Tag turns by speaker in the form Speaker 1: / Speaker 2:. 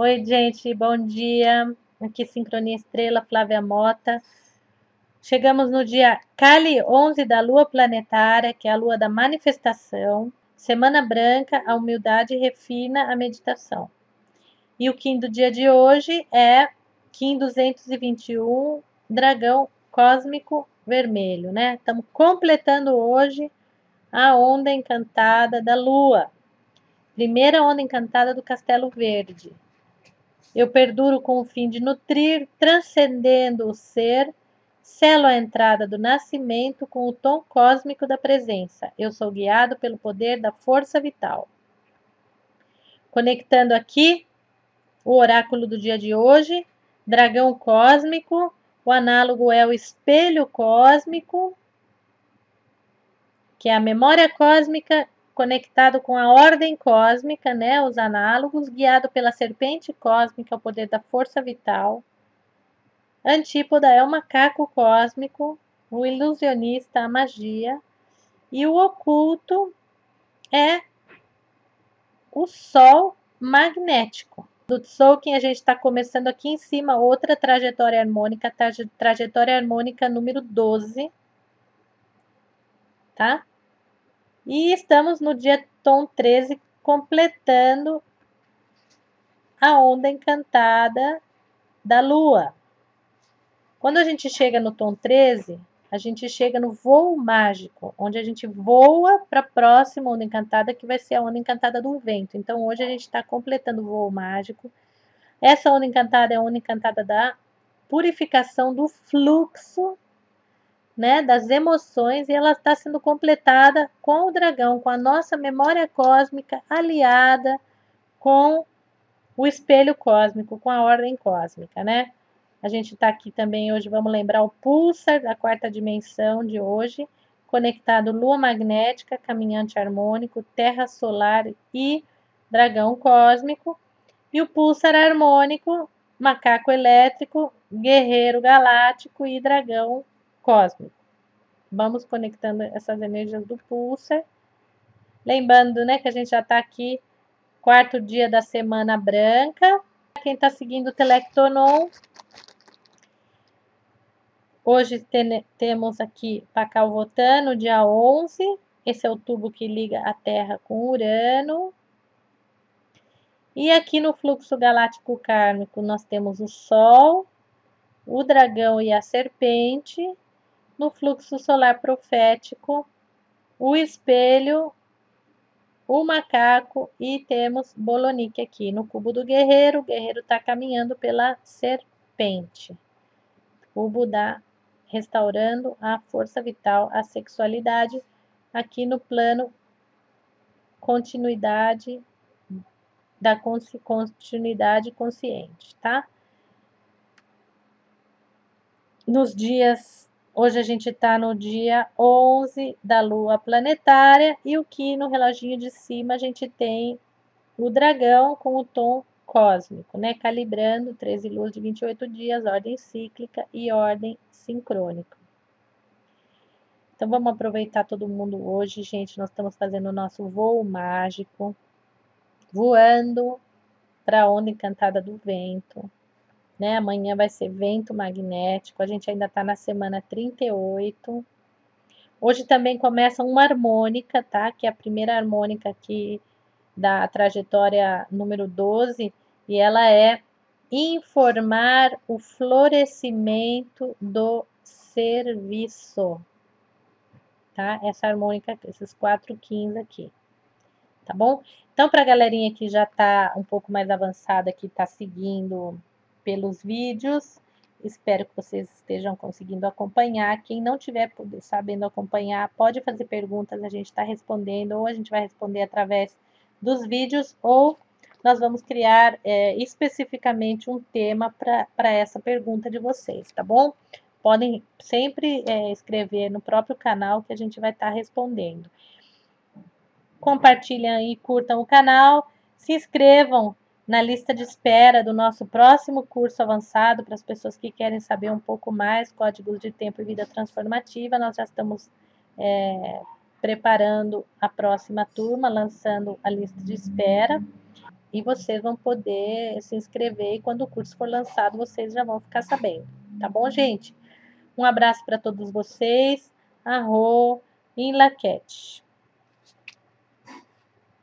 Speaker 1: Oi, gente, bom dia. Aqui Sincronia Estrela, Flávia Mota. Chegamos no dia Kali 11 da lua planetária, que é a lua da manifestação. Semana branca, a humildade refina a meditação. E o Kim do dia de hoje é Kim 221, dragão cósmico vermelho, né? Estamos completando hoje a onda encantada da lua. Primeira onda encantada do Castelo Verde. Eu perduro com o fim de nutrir, transcendendo o ser, selo a entrada do nascimento com o tom cósmico da presença. Eu sou guiado pelo poder da força vital. Conectando aqui o oráculo do dia de hoje, dragão cósmico, o análogo é o espelho cósmico, que é a memória cósmica conectado com a ordem cósmica, né, os análogos, guiado pela serpente cósmica, o poder da força vital. Antípoda é o macaco cósmico, o ilusionista, a magia. E o oculto é o sol magnético. Do Tzolk'in, a gente está começando aqui em cima outra trajetória harmônica, trajetória harmônica número 12. Tá? E estamos no dia tom 13, completando a onda encantada da lua. Quando a gente chega no tom 13, a gente chega no voo mágico, onde a gente voa para a próxima onda encantada, que vai ser a onda encantada do vento. Então, hoje a gente está completando o voo mágico. Essa onda encantada é a onda encantada da purificação do fluxo né, das emoções e ela está sendo completada com o dragão, com a nossa memória cósmica aliada com o espelho cósmico, com a ordem cósmica, né? A gente está aqui também hoje, vamos lembrar o pulsar da quarta dimensão de hoje, conectado lua magnética, caminhante harmônico, terra solar e dragão cósmico, e o pulsar harmônico, macaco elétrico, guerreiro galáctico e dragão cósmico. Vamos conectando essas energias do pulsar. Lembrando, né, que a gente já está aqui, quarto dia da semana branca. Quem está seguindo o Telectonon, hoje tem, temos aqui Pacal Votano, dia 11. Esse é o tubo que liga a Terra com Urano. E aqui no fluxo galáctico kármico, nós temos o Sol, o dragão e a serpente no fluxo solar profético, o espelho, o macaco e temos Bolonique aqui no cubo do guerreiro. O guerreiro está caminhando pela serpente. O Buda restaurando a força vital, a sexualidade, aqui no plano continuidade da continuidade consciente, tá? Nos dias Hoje a gente está no dia 11 da lua planetária e o que no reloginho de cima a gente tem o dragão com o tom cósmico, né? Calibrando 13 luas de 28 dias, ordem cíclica e ordem sincrônica. Então vamos aproveitar todo mundo hoje, gente. Nós estamos fazendo o nosso voo mágico, voando para a onda encantada do vento né? Amanhã vai ser vento magnético, a gente ainda está na semana 38. Hoje também começa uma harmônica, tá? Que é a primeira harmônica aqui da trajetória número 12, e ela é informar o florescimento do serviço. Tá? Essa harmônica, esses quatro quins aqui. Tá bom? Então, para a galerinha que já está um pouco mais avançada, que está seguindo pelos vídeos. Espero que vocês estejam conseguindo acompanhar. Quem não estiver sabendo acompanhar, pode fazer perguntas, a gente está respondendo, ou a gente vai responder através dos vídeos, ou nós vamos criar é, especificamente um tema para essa pergunta de vocês, tá bom? Podem sempre é, escrever no próprio canal que a gente vai estar tá respondendo. Compartilhem e curtam o canal, se inscrevam na lista de espera do nosso próximo curso avançado para as pessoas que querem saber um pouco mais códigos de tempo e vida transformativa. Nós já estamos é, preparando a próxima turma, lançando a lista de espera. e vocês vão poder se inscrever e quando o curso for lançado vocês já vão ficar sabendo, tá bom, gente? Um abraço para todos vocês. Arro em Laquete.